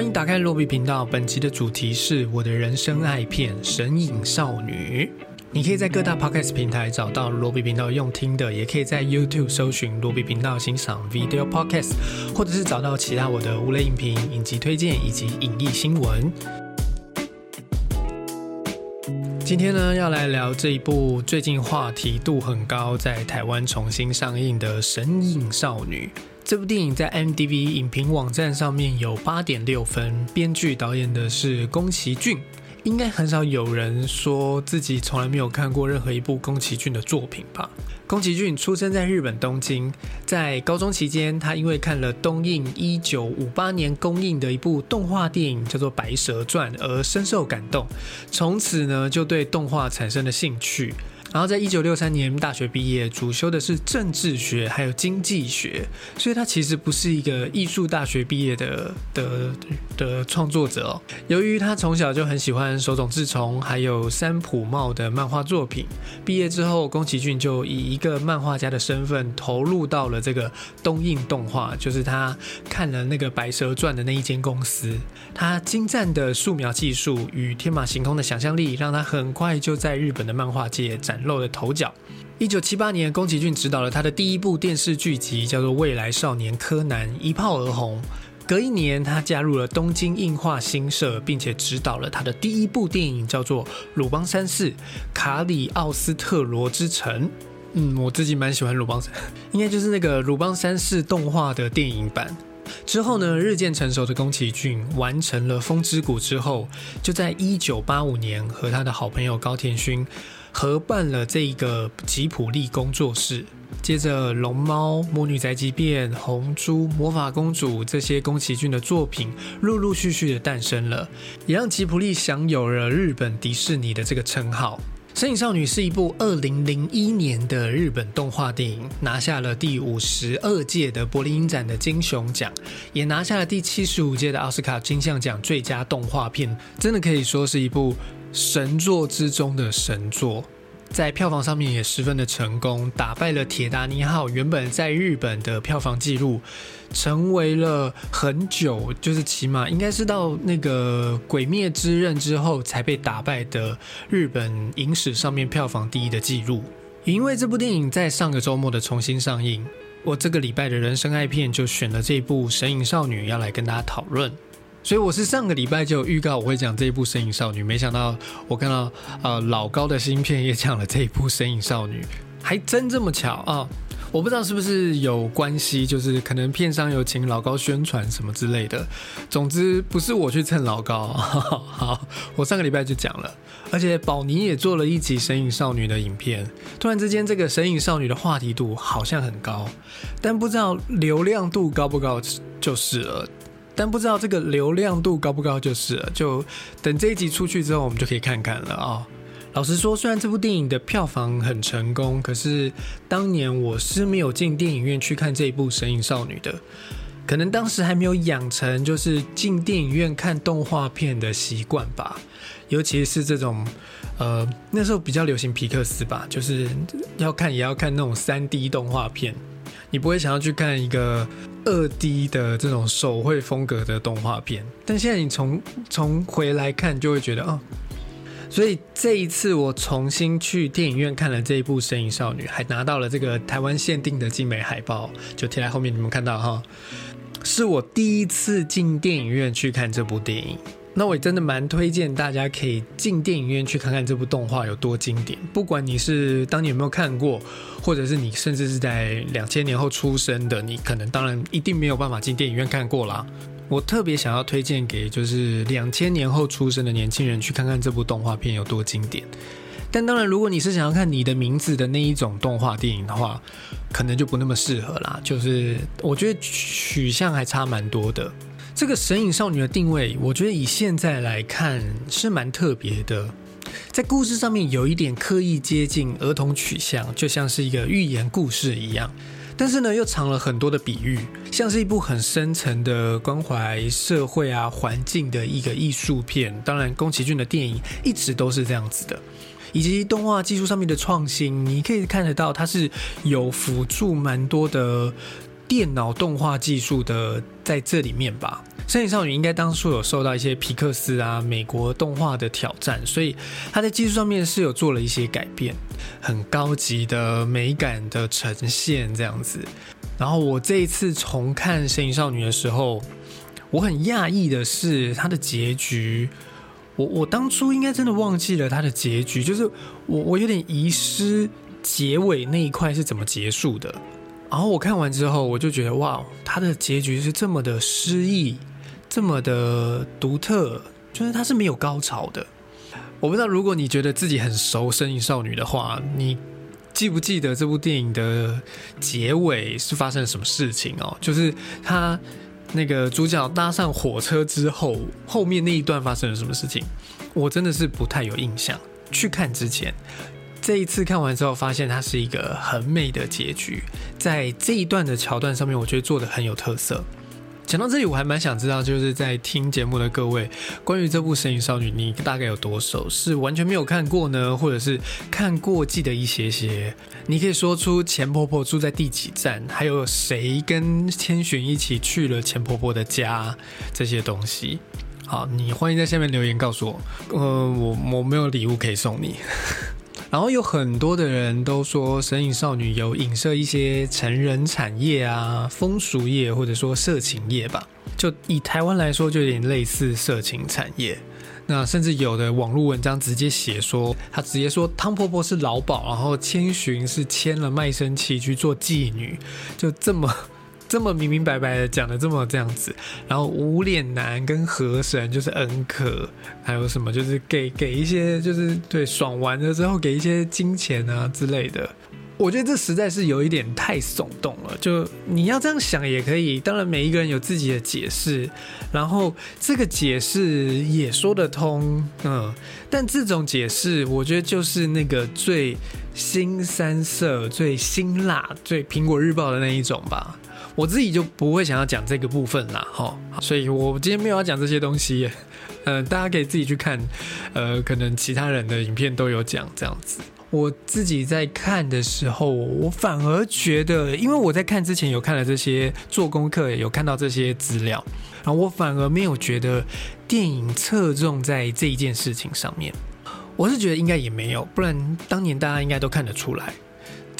欢迎打开罗比频道。本期的主题是我的人生爱片《神隐少女》。你可以在各大 podcast 平台找到罗比频道用听的，也可以在 YouTube 搜寻罗比频道欣赏 video podcast，或者是找到其他我的无类影评、影集推荐以及影艺新闻。今天呢，要来聊这一部最近话题度很高，在台湾重新上映的《神隐少女》。这部电影在 m d b 影评网站上面有八点六分，编剧导演的是宫崎骏。应该很少有人说自己从来没有看过任何一部宫崎骏的作品吧？宫崎骏出生在日本东京，在高中期间，他因为看了东映一九五八年公映的一部动画电影叫做《白蛇传》而深受感动，从此呢就对动画产生了兴趣。然后在一九六三年大学毕业，主修的是政治学还有经济学，所以他其实不是一个艺术大学毕业的的的创作者哦。由于他从小就很喜欢手冢治虫还有三浦茂的漫画作品，毕业之后宫崎骏就以一个漫画家的身份投入到了这个东映动画，就是他看了那个《白蛇传》的那一间公司。他精湛的素描技术与天马行空的想象力，让他很快就在日本的漫画界展。露了头角。一九七八年，宫崎骏执导了他的第一部电视剧集，叫做《未来少年柯南》，一炮而红。隔一年，他加入了东京映画新社，并且执导了他的第一部电影，叫做《鲁邦三世：卡里奥斯特罗之城》。嗯，我自己蛮喜欢鲁邦三，应该就是那个鲁邦三世动画的电影版。之后呢，日渐成熟的宫崎骏完成了《风之谷》之后，就在一九八五年和他的好朋友高田勋。合办了这个吉普力工作室，接着《龙猫》《魔女宅急便》《红猪》《魔法公主》这些宫崎骏的作品陆陆续续的诞生了，也让吉普力享有了日本迪士尼的这个称号。《神影少女》是一部二零零一年的日本动画电影，拿下了第五十二届的柏林影展的金熊奖，也拿下了第七十五届的奥斯卡金像奖最佳动画片，真的可以说是一部。神作之中的神作，在票房上面也十分的成功，打败了《铁达尼号》原本在日本的票房记录，成为了很久，就是起码应该是到那个《鬼灭之刃》之后才被打败的日本影史上面票房第一的记录。因为这部电影在上个周末的重新上映，我这个礼拜的人生爱片就选了这部《神隐少女》要来跟大家讨论。所以我是上个礼拜就有预告我会讲这一部《身影少女》，没想到我看到呃老高的新片也讲了这一部《身影少女》，还真这么巧啊！我不知道是不是有关系，就是可能片商有请老高宣传什么之类的。总之不是我去蹭老高。好，我上个礼拜就讲了，而且宝妮也做了一集《神影少女》的影片。突然之间，这个《神影少女》的话题度好像很高，但不知道流量度高不高就是了。但不知道这个流量度高不高就是了，就等这一集出去之后，我们就可以看看了啊。老实说，虽然这部电影的票房很成功，可是当年我是没有进电影院去看这一部《神隐少女》的，可能当时还没有养成就是进电影院看动画片的习惯吧。尤其是这种，呃，那时候比较流行皮克斯吧，就是要看也要看那种三 D 动画片。你不会想要去看一个二 D 的这种手绘风格的动画片，但现在你从从回来看就会觉得哦，所以这一次我重新去电影院看了这一部《身影少女》，还拿到了这个台湾限定的精美海报，就贴在后面，你们看到哈，是我第一次进电影院去看这部电影。那我真的蛮推荐大家可以进电影院去看看这部动画有多经典。不管你是当年有没有看过，或者是你甚至是在两千年后出生的，你可能当然一定没有办法进电影院看过啦。我特别想要推荐给就是两千年后出生的年轻人去看看这部动画片有多经典。但当然，如果你是想要看你的名字的那一种动画电影的话，可能就不那么适合啦。就是我觉得取向还差蛮多的。这个神隐少女的定位，我觉得以现在来看是蛮特别的，在故事上面有一点刻意接近儿童取向，就像是一个寓言故事一样，但是呢又藏了很多的比喻，像是一部很深层的关怀社会啊环境的一个艺术片。当然，宫崎骏的电影一直都是这样子的，以及动画技术上面的创新，你可以看得到它是有辅助蛮多的电脑动画技术的在这里面吧。《神隐少女》应该当初有受到一些皮克斯啊、美国动画的挑战，所以它在技术上面是有做了一些改变，很高级的美感的呈现这样子。然后我这一次重看《神隐少女》的时候，我很讶异的是它的结局。我我当初应该真的忘记了它的结局，就是我我有点遗失结尾那一块是怎么结束的。然后我看完之后，我就觉得哇，它的结局是这么的诗意。这么的独特，就是它是没有高潮的。我不知道，如果你觉得自己很熟《身影少女》的话，你记不记得这部电影的结尾是发生了什么事情哦？就是他那个主角搭上火车之后，后面那一段发生了什么事情？我真的是不太有印象。去看之前，这一次看完之后，发现它是一个很美的结局。在这一段的桥段上面，我觉得做的很有特色。讲到这里，我还蛮想知道，就是在听节目的各位，关于这部《神隐少女》，你大概有多熟？是完全没有看过呢，或者是看过记得一些些？你可以说出钱婆婆住在第几站，还有谁跟千寻一起去了钱婆婆的家这些东西。好，你欢迎在下面留言告诉我。呃，我我没有礼物可以送你。然后有很多的人都说《神隐少女》有影射一些成人产业啊、风俗业或者说色情业吧。就以台湾来说，就有点类似色情产业。那甚至有的网络文章直接写说，他直接说汤婆婆是老鸨，然后千寻是签了卖身契去做妓女，就这么。这么明明白白的讲的这么这样子，然后无脸男跟河神就是恩可，还有什么就是给给一些就是对爽完了之后给一些金钱啊之类的，我觉得这实在是有一点太耸动了。就你要这样想也可以，当然每一个人有自己的解释，然后这个解释也说得通，嗯，但这种解释我觉得就是那个最新三色、最辛辣、最苹果日报的那一种吧。我自己就不会想要讲这个部分啦，哈，所以我今天没有要讲这些东西，呃，大家可以自己去看，呃，可能其他人的影片都有讲这样子。我自己在看的时候，我反而觉得，因为我在看之前有看了这些做功课，有看到这些资料，然后我反而没有觉得电影侧重在这一件事情上面。我是觉得应该也没有，不然当年大家应该都看得出来。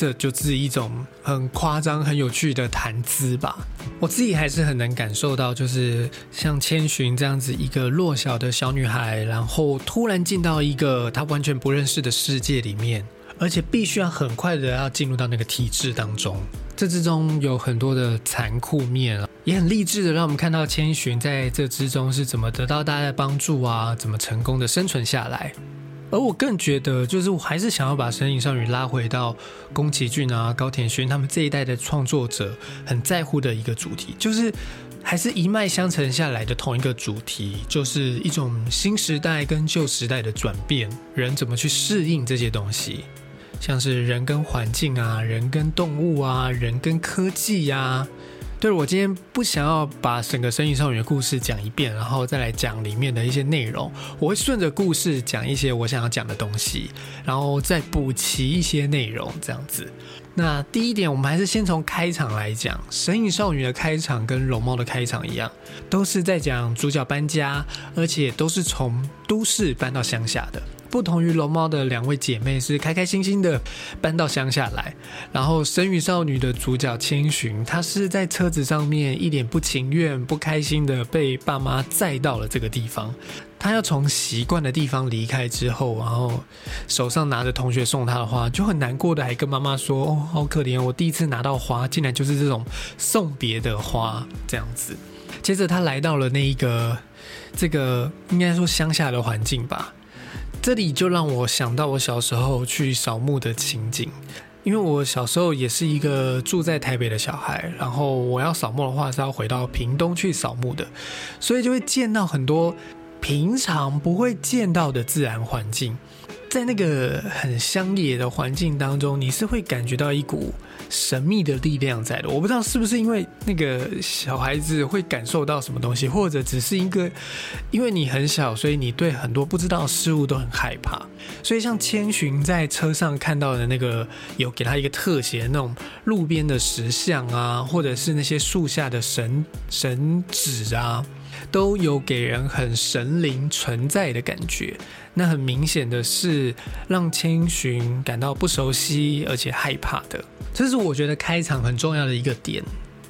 这就是一种很夸张、很有趣的谈资吧。我自己还是很能感受到，就是像千寻这样子一个弱小的小女孩，然后突然进到一个她完全不认识的世界里面，而且必须要很快的要进入到那个体制当中。这之中有很多的残酷面啊，也很励志的让我们看到千寻在这之中是怎么得到大家的帮助啊，怎么成功的生存下来。而我更觉得，就是我还是想要把《神隐少女》拉回到宫崎骏啊、高田勋他们这一代的创作者很在乎的一个主题，就是还是一脉相承下来的同一个主题，就是一种新时代跟旧时代的转变，人怎么去适应这些东西，像是人跟环境啊、人跟动物啊、人跟科技呀。对，我今天不想要把整个《神隐少女》的故事讲一遍，然后再来讲里面的一些内容。我会顺着故事讲一些我想要讲的东西，然后再补齐一些内容，这样子。那第一点，我们还是先从开场来讲，《神隐少女》的开场跟《龙猫》的开场一样，都是在讲主角搬家，而且都是从都市搬到乡下的。不同于龙猫的两位姐妹是开开心心的搬到乡下来，然后神与少女的主角千寻，她是在车子上面一脸不情愿、不开心的被爸妈载到了这个地方。她要从习惯的地方离开之后，然后手上拿着同学送她的花，就很难过的还跟妈妈说：“哦，好可怜，我第一次拿到花，竟然就是这种送别的花这样子。”接着她来到了那一个这个应该说乡下的环境吧。这里就让我想到我小时候去扫墓的情景，因为我小时候也是一个住在台北的小孩，然后我要扫墓的话是要回到屏东去扫墓的，所以就会见到很多平常不会见到的自然环境。在那个很乡野的环境当中，你是会感觉到一股神秘的力量在的。我不知道是不是因为那个小孩子会感受到什么东西，或者只是一个因为你很小，所以你对很多不知道的事物都很害怕。所以像千寻在车上看到的那个有给他一个特写那种路边的石像啊，或者是那些树下的神神纸啊。都有给人很神灵存在的感觉。那很明显的是让千寻感到不熟悉而且害怕的，这是我觉得开场很重要的一个点，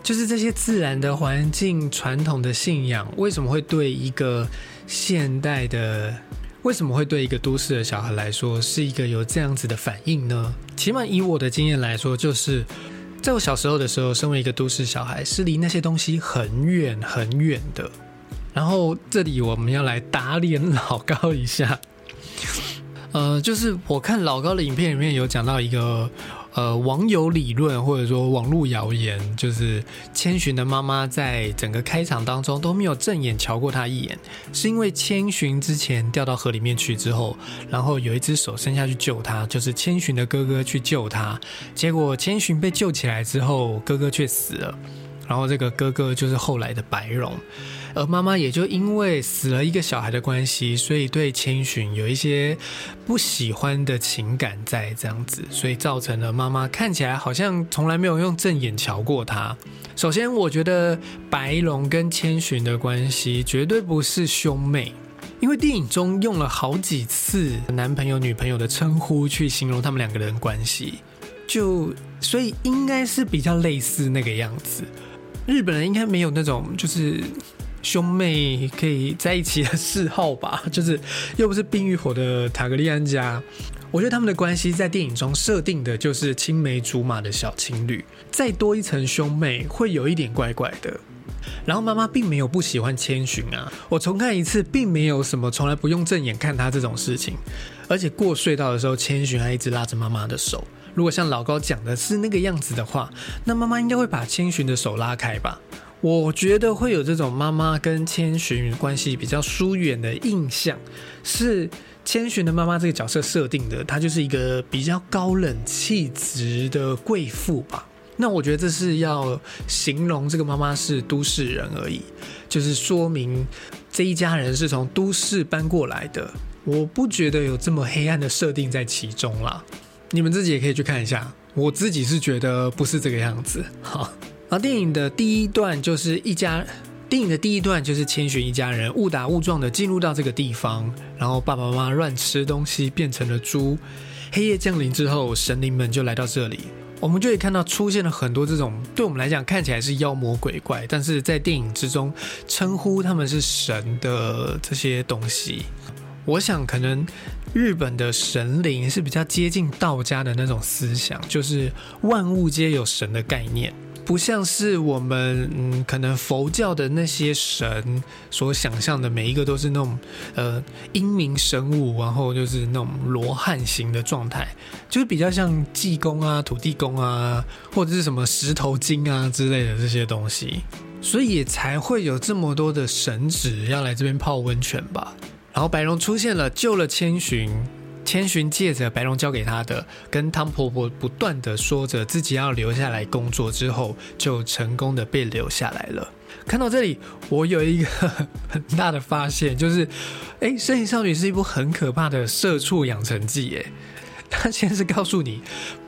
就是这些自然的环境、传统的信仰，为什么会对一个现代的，为什么会对一个都市的小孩来说是一个有这样子的反应呢？起码以我的经验来说，就是在我小时候的时候，身为一个都市小孩，是离那些东西很远很远的。然后这里我们要来打脸老高一下。呃，就是我看老高的影片里面有讲到一个呃网友理论或者说网络谣言，就是千寻的妈妈在整个开场当中都没有正眼瞧过他一眼，是因为千寻之前掉到河里面去之后，然后有一只手伸下去救他，就是千寻的哥哥去救他，结果千寻被救起来之后，哥哥却死了，然后这个哥哥就是后来的白龙。而妈妈也就因为死了一个小孩的关系，所以对千寻有一些不喜欢的情感在这样子，所以造成了妈妈看起来好像从来没有用正眼瞧过他。首先，我觉得白龙跟千寻的关系绝对不是兄妹，因为电影中用了好几次男朋友女朋友的称呼去形容他们两个人关系，就所以应该是比较类似那个样子。日本人应该没有那种就是。兄妹可以在一起的嗜好吧，就是又不是冰与火的塔格利安家。我觉得他们的关系在电影中设定的就是青梅竹马的小情侣，再多一层兄妹会有一点怪怪的。然后妈妈并没有不喜欢千寻啊，我重看一次，并没有什么从来不用正眼看他这种事情。而且过隧道的时候，千寻还一直拉着妈妈的手。如果像老高讲的是那个样子的话，那妈妈应该会把千寻的手拉开吧。我觉得会有这种妈妈跟千寻关系比较疏远的印象，是千寻的妈妈这个角色设定的，她就是一个比较高冷气质的贵妇吧。那我觉得这是要形容这个妈妈是都市人而已，就是说明这一家人是从都市搬过来的。我不觉得有这么黑暗的设定在其中啦，你们自己也可以去看一下。我自己是觉得不是这个样子，好。而电影的第一段就是一家，电影的第一段就是千寻一家人误打误撞的进入到这个地方，然后爸爸妈妈乱吃东西变成了猪。黑夜降临之后，神灵们就来到这里，我们就可以看到出现了很多这种对我们来讲看起来是妖魔鬼怪，但是在电影之中称呼他们是神的这些东西。我想可能日本的神灵是比较接近道家的那种思想，就是万物皆有神的概念。不像是我们嗯，可能佛教的那些神所想象的，每一个都是那种呃英明神武，然后就是那种罗汉型的状态，就是比较像济公啊、土地公啊，或者是什么石头精啊之类的这些东西，所以也才会有这么多的神子要来这边泡温泉吧。然后白龙出现了，救了千寻。千寻借着白龙交给他的，跟汤婆婆不断的说着自己要留下来工作之后，就成功的被留下来了。看到这里，我有一个很大的发现，就是，哎，《身影少女》是一部很可怕的社畜养成记，哎，他先是告诉你，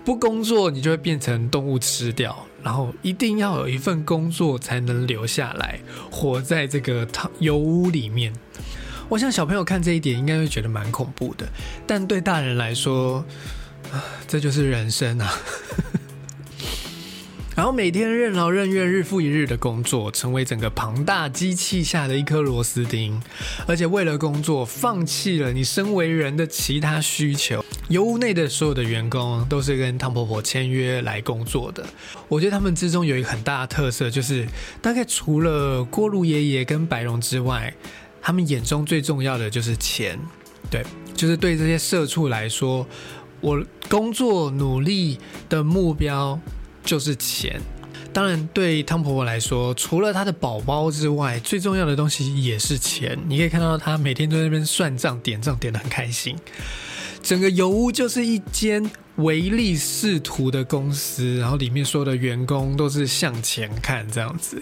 不工作你就会变成动物吃掉，然后一定要有一份工作才能留下来，活在这个汤油屋里面。我想小朋友看这一点应该会觉得蛮恐怖的，但对大人来说，这就是人生啊。然后每天任劳任怨、日复一日的工作，成为整个庞大机器下的一颗螺丝钉，而且为了工作放弃了你身为人的其他需求。油屋内的所有的员工都是跟汤婆婆签约来工作的。我觉得他们之中有一个很大的特色，就是大概除了锅炉爷爷跟白龙之外。他们眼中最重要的就是钱，对，就是对这些社畜来说，我工作努力的目标就是钱。当然，对汤婆婆来说，除了她的宝宝之外，最重要的东西也是钱。你可以看到她每天都在那边算账、点账，点的很开心。整个油屋就是一间唯利是图的公司，然后里面所有的员工都是向前看这样子。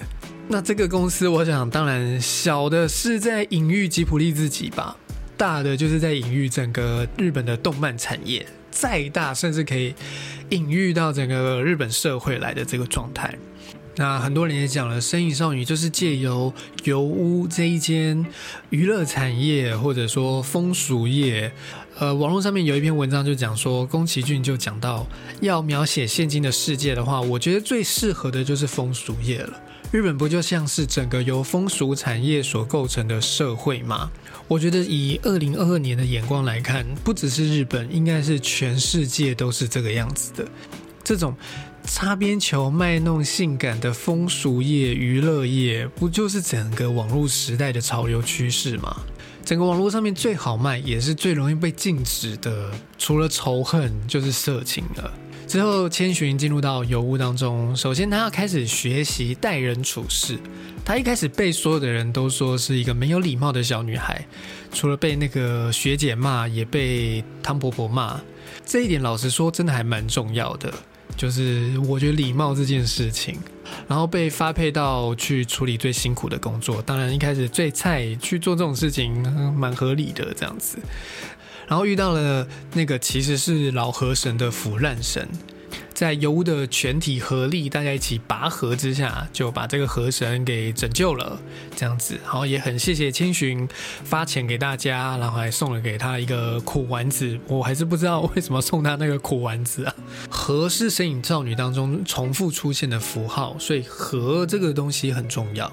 那这个公司，我想当然小的是在隐喻吉普力自己吧，大的就是在隐喻整个日本的动漫产业，再大甚至可以隐喻到整个日本社会来的这个状态。那很多人也讲了，《身影少女》就是借由油屋这一间娱乐产业，或者说风俗业。呃，网络上面有一篇文章就讲说，宫崎骏就讲到，要描写现今的世界的话，我觉得最适合的就是风俗业了。日本不就像是整个由风俗产业所构成的社会吗？我觉得以二零二二年的眼光来看，不只是日本，应该是全世界都是这个样子的。这种擦边球卖弄性感的风俗业、娱乐业，不就是整个网络时代的潮流趋势吗？整个网络上面最好卖，也是最容易被禁止的，除了仇恨就是色情了。之后，千寻进入到油屋当中，首先他要开始学习待人处事。他一开始被所有的人都说是一个没有礼貌的小女孩，除了被那个学姐骂，也被汤婆婆骂。这一点老实说，真的还蛮重要的。就是我觉得礼貌这件事情，然后被发配到去处理最辛苦的工作。当然一开始最菜去做这种事情，蛮合理的这样子。然后遇到了那个其实是老河神的腐烂神。在油的全体合力，大家一起拔河之下，就把这个河神给拯救了。这样子，然后也很谢谢千寻发钱给大家，然后还送了给他一个苦丸子。我还是不知道为什么送他那个苦丸子啊。河是神隐少女当中重复出现的符号，所以河这个东西很重要。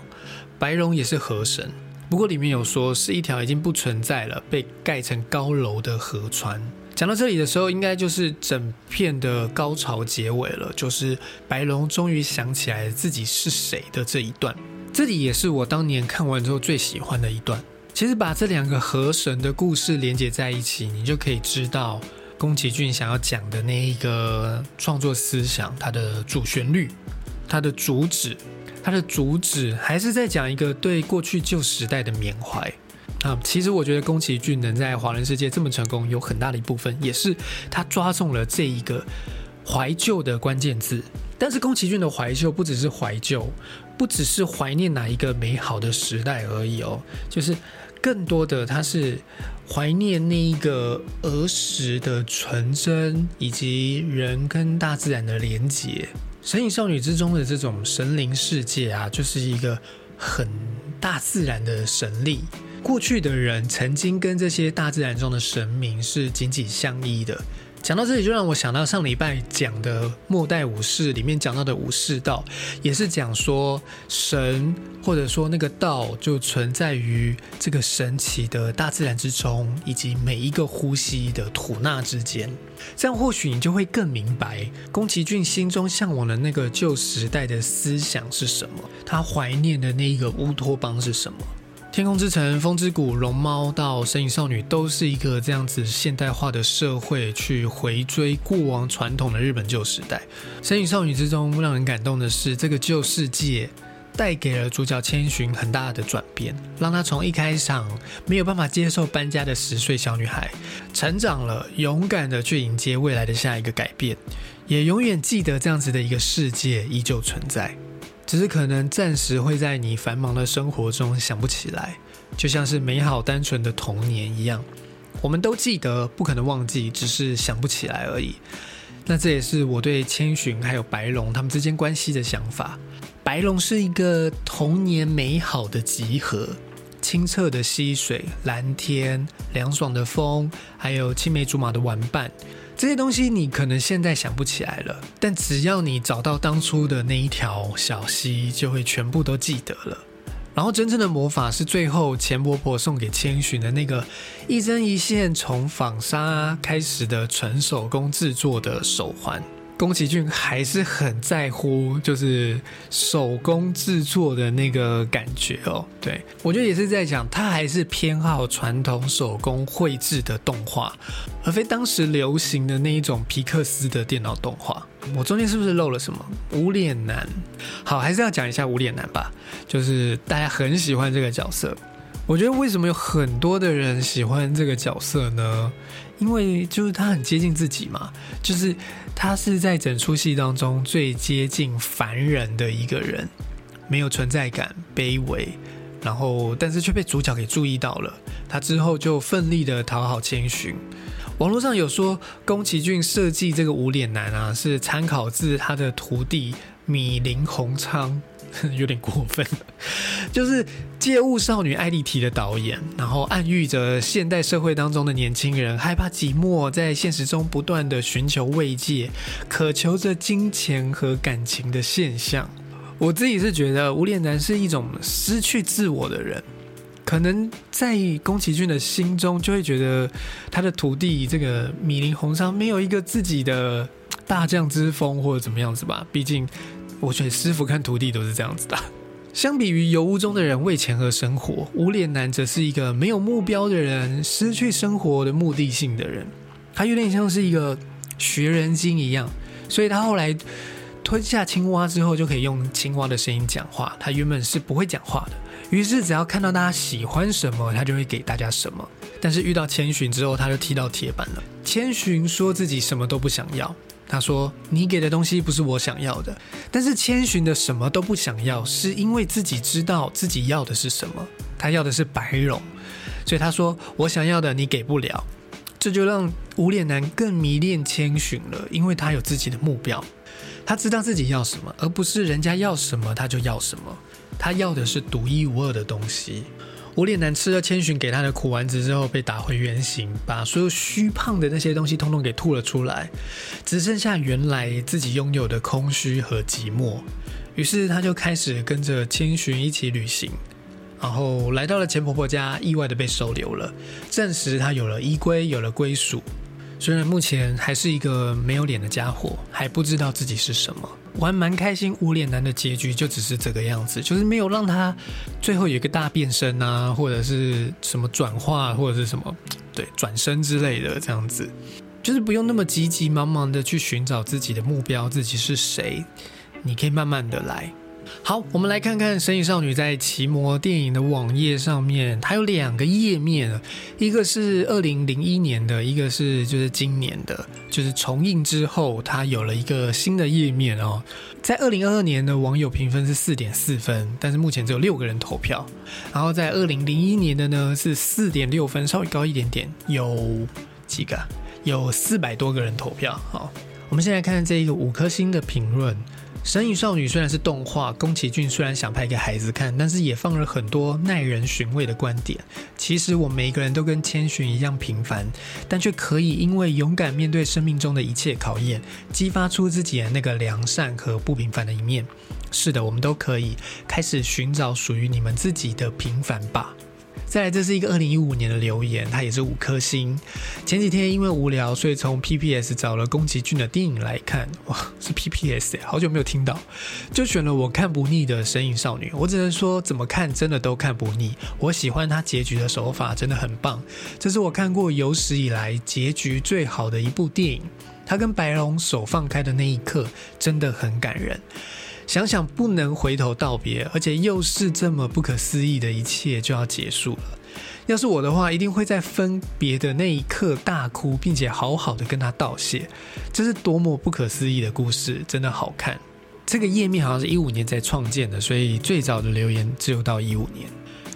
白龙也是河神，不过里面有说是一条已经不存在了、被盖成高楼的河川。讲到这里的时候，应该就是整片的高潮结尾了，就是白龙终于想起来自己是谁的这一段。这里也是我当年看完之后最喜欢的一段。其实把这两个河神的故事连接在一起，你就可以知道宫崎骏想要讲的那一个创作思想，它的主旋律，它的主旨，它的主旨还是在讲一个对过去旧时代的缅怀。啊，其实我觉得宫崎骏能在华人世界这么成功，有很大的一部分也是他抓中了这一个怀旧的关键字。但是宫崎骏的怀旧不只是怀旧，不只是怀念哪一个美好的时代而已哦，就是更多的他是怀念那一个儿时的纯真，以及人跟大自然的连结。神隐少女之中的这种神灵世界啊，就是一个很大自然的神力。过去的人曾经跟这些大自然中的神明是紧紧相依的。讲到这里，就让我想到上礼拜讲的《末代武士》里面讲到的武士道，也是讲说神或者说那个道就存在于这个神奇的大自然之中，以及每一个呼吸的吐纳之间。这样或许你就会更明白宫崎骏心中向往的那个旧时代的思想是什么，他怀念的那一个乌托邦是什么。天空之城、风之谷、龙猫到神影少女，都是一个这样子现代化的社会，去回追过往传统的日本旧时代。神影少女之中，让人感动的是，这个旧世界带给了主角千寻很大的转变，让她从一开场没有办法接受搬家的十岁小女孩，成长了，勇敢的去迎接未来的下一个改变，也永远记得这样子的一个世界依旧存在。只是可能暂时会在你繁忙的生活中想不起来，就像是美好单纯的童年一样，我们都记得，不可能忘记，只是想不起来而已。那这也是我对千寻还有白龙他们之间关系的想法。白龙是一个童年美好的集合，清澈的溪水、蓝天、凉爽的风，还有青梅竹马的玩伴。这些东西你可能现在想不起来了，但只要你找到当初的那一条小溪，就会全部都记得了。然后真正的魔法是最后钱伯伯送给千寻的那个一针一线从纺纱开始的纯手工制作的手环。宫崎骏还是很在乎，就是手工制作的那个感觉哦。对我觉得也是在讲，他还是偏好传统手工绘制的动画，而非当时流行的那一种皮克斯的电脑动画。我中间是不是漏了什么？无脸男，好，还是要讲一下无脸男吧。就是大家很喜欢这个角色，我觉得为什么有很多的人喜欢这个角色呢？因为就是他很接近自己嘛，就是他是在整出戏当中最接近凡人的一个人，没有存在感，卑微，然后但是却被主角给注意到了，他之后就奋力的讨好千寻。网络上有说宫崎骏设计这个无脸男啊，是参考自他的徒弟米林宏昌，有点过分，就是借物少女艾丽缇的导演，然后暗喻着现代社会当中的年轻人害怕寂寞，在现实中不断的寻求慰藉，渴求着金钱和感情的现象。我自己是觉得无脸男是一种失去自我的人。可能在宫崎骏的心中，就会觉得他的徒弟这个米林红商没有一个自己的大将之风，或者怎么样子吧。毕竟，我觉得师傅看徒弟都是这样子的。相比于油屋中的人为钱而生活，无脸男则是一个没有目标的人，失去生活的目的性的人。他有点像是一个学人精一样，所以他后来吞下青蛙之后，就可以用青蛙的声音讲话。他原本是不会讲话的。于是，只要看到大家喜欢什么，他就会给大家什么。但是遇到千寻之后，他就踢到铁板了。千寻说自己什么都不想要，他说：“你给的东西不是我想要的。”但是千寻的什么都不想要，是因为自己知道自己要的是什么。他要的是白龙，所以他说：“我想要的你给不了。”这就让无脸男更迷恋千寻了，因为他有自己的目标，他知道自己要什么，而不是人家要什么他就要什么。他要的是独一无二的东西。无脸男吃了千寻给他的苦丸子之后，被打回原形，把所有虚胖的那些东西通通给吐了出来，只剩下原来自己拥有的空虚和寂寞。于是他就开始跟着千寻一起旅行，然后来到了钱婆婆家，意外的被收留了，证实他有了依归，有了归属。虽然目前还是一个没有脸的家伙，还不知道自己是什么。我还蛮开心，无脸男的结局就只是这个样子，就是没有让他最后有一个大变身啊，或者是什么转化，或者是什么对转身之类的这样子，就是不用那么急急忙忙的去寻找自己的目标，自己是谁，你可以慢慢的来。好，我们来看看《神隐少女》在奇魔电影的网页上面，它有两个页面，一个是二零零一年的，一个是就是今年的，就是重映之后，它有了一个新的页面哦。在二零二二年的网友评分是四点四分，但是目前只有六个人投票。然后在二零零一年的呢是四点六分，稍微高一点点，有几个？有四百多个人投票。好，我们先来看这一个五颗星的评论。《神隐少女》虽然是动画，宫崎骏虽然想拍给孩子看，但是也放了很多耐人寻味的观点。其实我们每一个人都跟千寻一样平凡，但却可以因为勇敢面对生命中的一切考验，激发出自己的那个良善和不平凡的一面。是的，我们都可以开始寻找属于你们自己的平凡吧。再来，这是一个二零一五年的留言，它也是五颗星。前几天因为无聊，所以从 PPS 找了宫崎骏的电影来看。哇，是 PPS 好久没有听到，就选了我看不腻的《神隐少女》。我只能说，怎么看真的都看不腻。我喜欢它结局的手法，真的很棒。这是我看过有史以来结局最好的一部电影。他跟白龙手放开的那一刻，真的很感人。想想不能回头道别，而且又是这么不可思议的一切就要结束了。要是我的话，一定会在分别的那一刻大哭，并且好好的跟他道谢。这是多么不可思议的故事，真的好看。这个页面好像是一五年才创建的，所以最早的留言只有到一五年。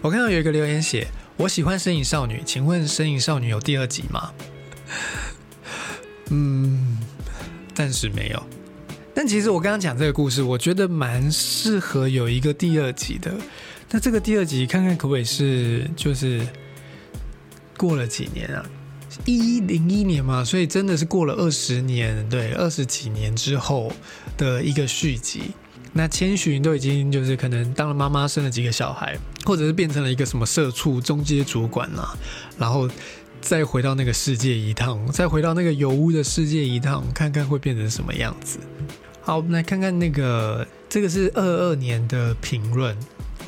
我看到有一个留言写：“我喜欢《身影少女》，请问《身影少女》有第二集吗？”嗯，暂时没有。但其实我刚刚讲这个故事，我觉得蛮适合有一个第二集的。那这个第二集看看可不可以是就是过了几年啊？一零一年嘛，所以真的是过了二十年，对，二十几年之后的一个续集。那千寻都已经就是可能当了妈妈，生了几个小孩，或者是变成了一个什么社畜中阶主管啦，然后再回到那个世界一趟，再回到那个油污的世界一趟，看看会变成什么样子。好，我们来看看那个，这个是二二年的评论，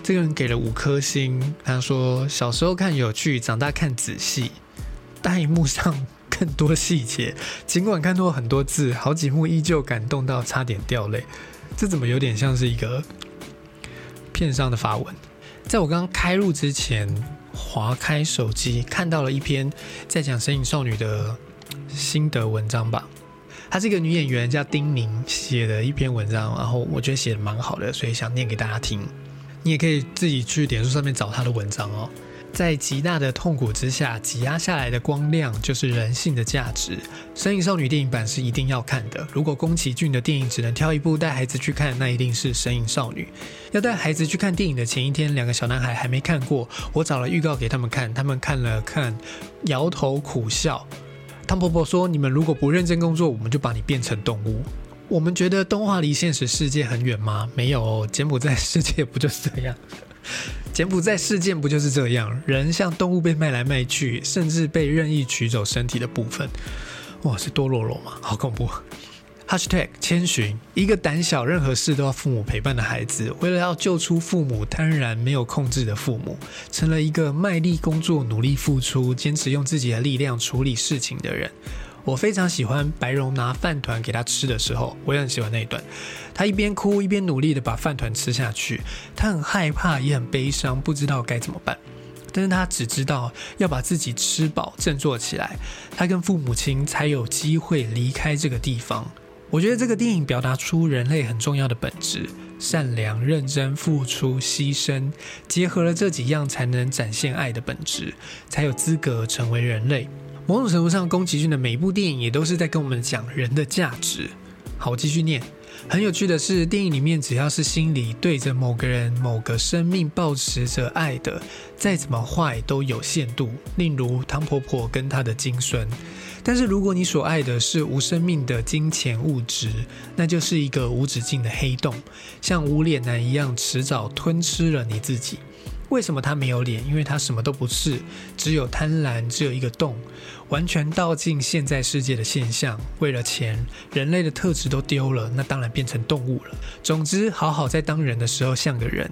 这个人给了五颗星。他说：“小时候看有趣，长大看仔细，大荧幕上 更多细节。尽管看多很多字，好几幕依旧感动到差点掉泪。这怎么有点像是一个片上的发文？在我刚刚开录之前，划开手机看到了一篇在讲《神隐少女》的心得文章吧。”她是一个女演员，叫丁宁写的一篇文章，然后我觉得写的蛮好的，所以想念给大家听。你也可以自己去点书上面找她的文章哦。在极大的痛苦之下挤压下来的光亮，就是人性的价值。《神隐少女》电影版是一定要看的。如果宫崎骏的电影只能挑一部带孩子去看，那一定是《神隐少女》。要带孩子去看电影的前一天，两个小男孩还没看过，我找了预告给他们看，他们看了看，摇头苦笑。汤婆婆说：“你们如果不认真工作，我们就把你变成动物。”我们觉得动画离现实世界很远吗？没有，柬埔寨世界不就是这样？柬埔寨事件不就是这样？人像动物被卖来卖去，甚至被任意取走身体的部分。哇，是多罗罗吗？好恐怖！#hashtag 千寻，一个胆小、任何事都要父母陪伴的孩子，为了要救出父母，贪然没有控制的父母，成了一个卖力工作、努力付出、坚持用自己的力量处理事情的人。我非常喜欢白荣拿饭团给他吃的时候，我也很喜欢那一段。他一边哭一边努力的把饭团吃下去，他很害怕也很悲伤，不知道该怎么办。但是他只知道要把自己吃饱，振作起来，他跟父母亲才有机会离开这个地方。我觉得这个电影表达出人类很重要的本质：善良、认真、付出、牺牲，结合了这几样，才能展现爱的本质，才有资格成为人类。某种程度上，宫崎骏的每一部电影也都是在跟我们讲人的价值。好，我继续念。很有趣的是，电影里面只要是心里对着某个人、某个生命保持着爱的，再怎么坏都有限度。例如汤婆婆跟她的金孙。但是如果你所爱的是无生命的金钱物质，那就是一个无止境的黑洞，像无脸男一样，迟早吞吃了你自己。为什么他没有脸？因为他什么都不是，只有贪婪，只有一个洞，完全道尽现在世界的现象。为了钱，人类的特质都丢了，那当然变成动物了。总之，好好在当人的时候像个人。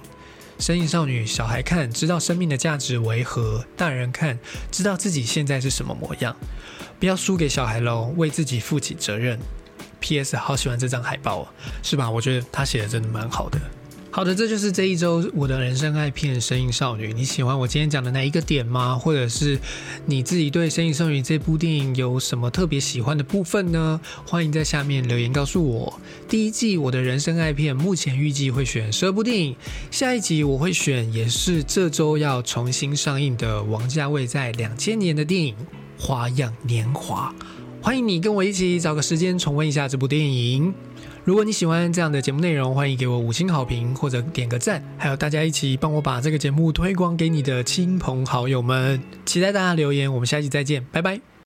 神隐少女，小孩看知道生命的价值为何，大人看知道自己现在是什么模样。不要输给小孩喽，为自己负起责任。P.S. 好喜欢这张海报，是吧？我觉得他写的真的蛮好的。好的，这就是这一周我的人生爱片《神隐少女》。你喜欢我今天讲的哪一个点吗？或者是你自己对《神隐少女》这部电影有什么特别喜欢的部分呢？欢迎在下面留言告诉我。第一季我的人生爱片目前预计会选十二部电影，下一集我会选也是这周要重新上映的王家卫在两千年的电影《花样年华》。欢迎你跟我一起找个时间重温一下这部电影。如果你喜欢这样的节目内容，欢迎给我五星好评或者点个赞，还有大家一起帮我把这个节目推广给你的亲朋好友们。期待大家留言，我们下期再见，拜拜。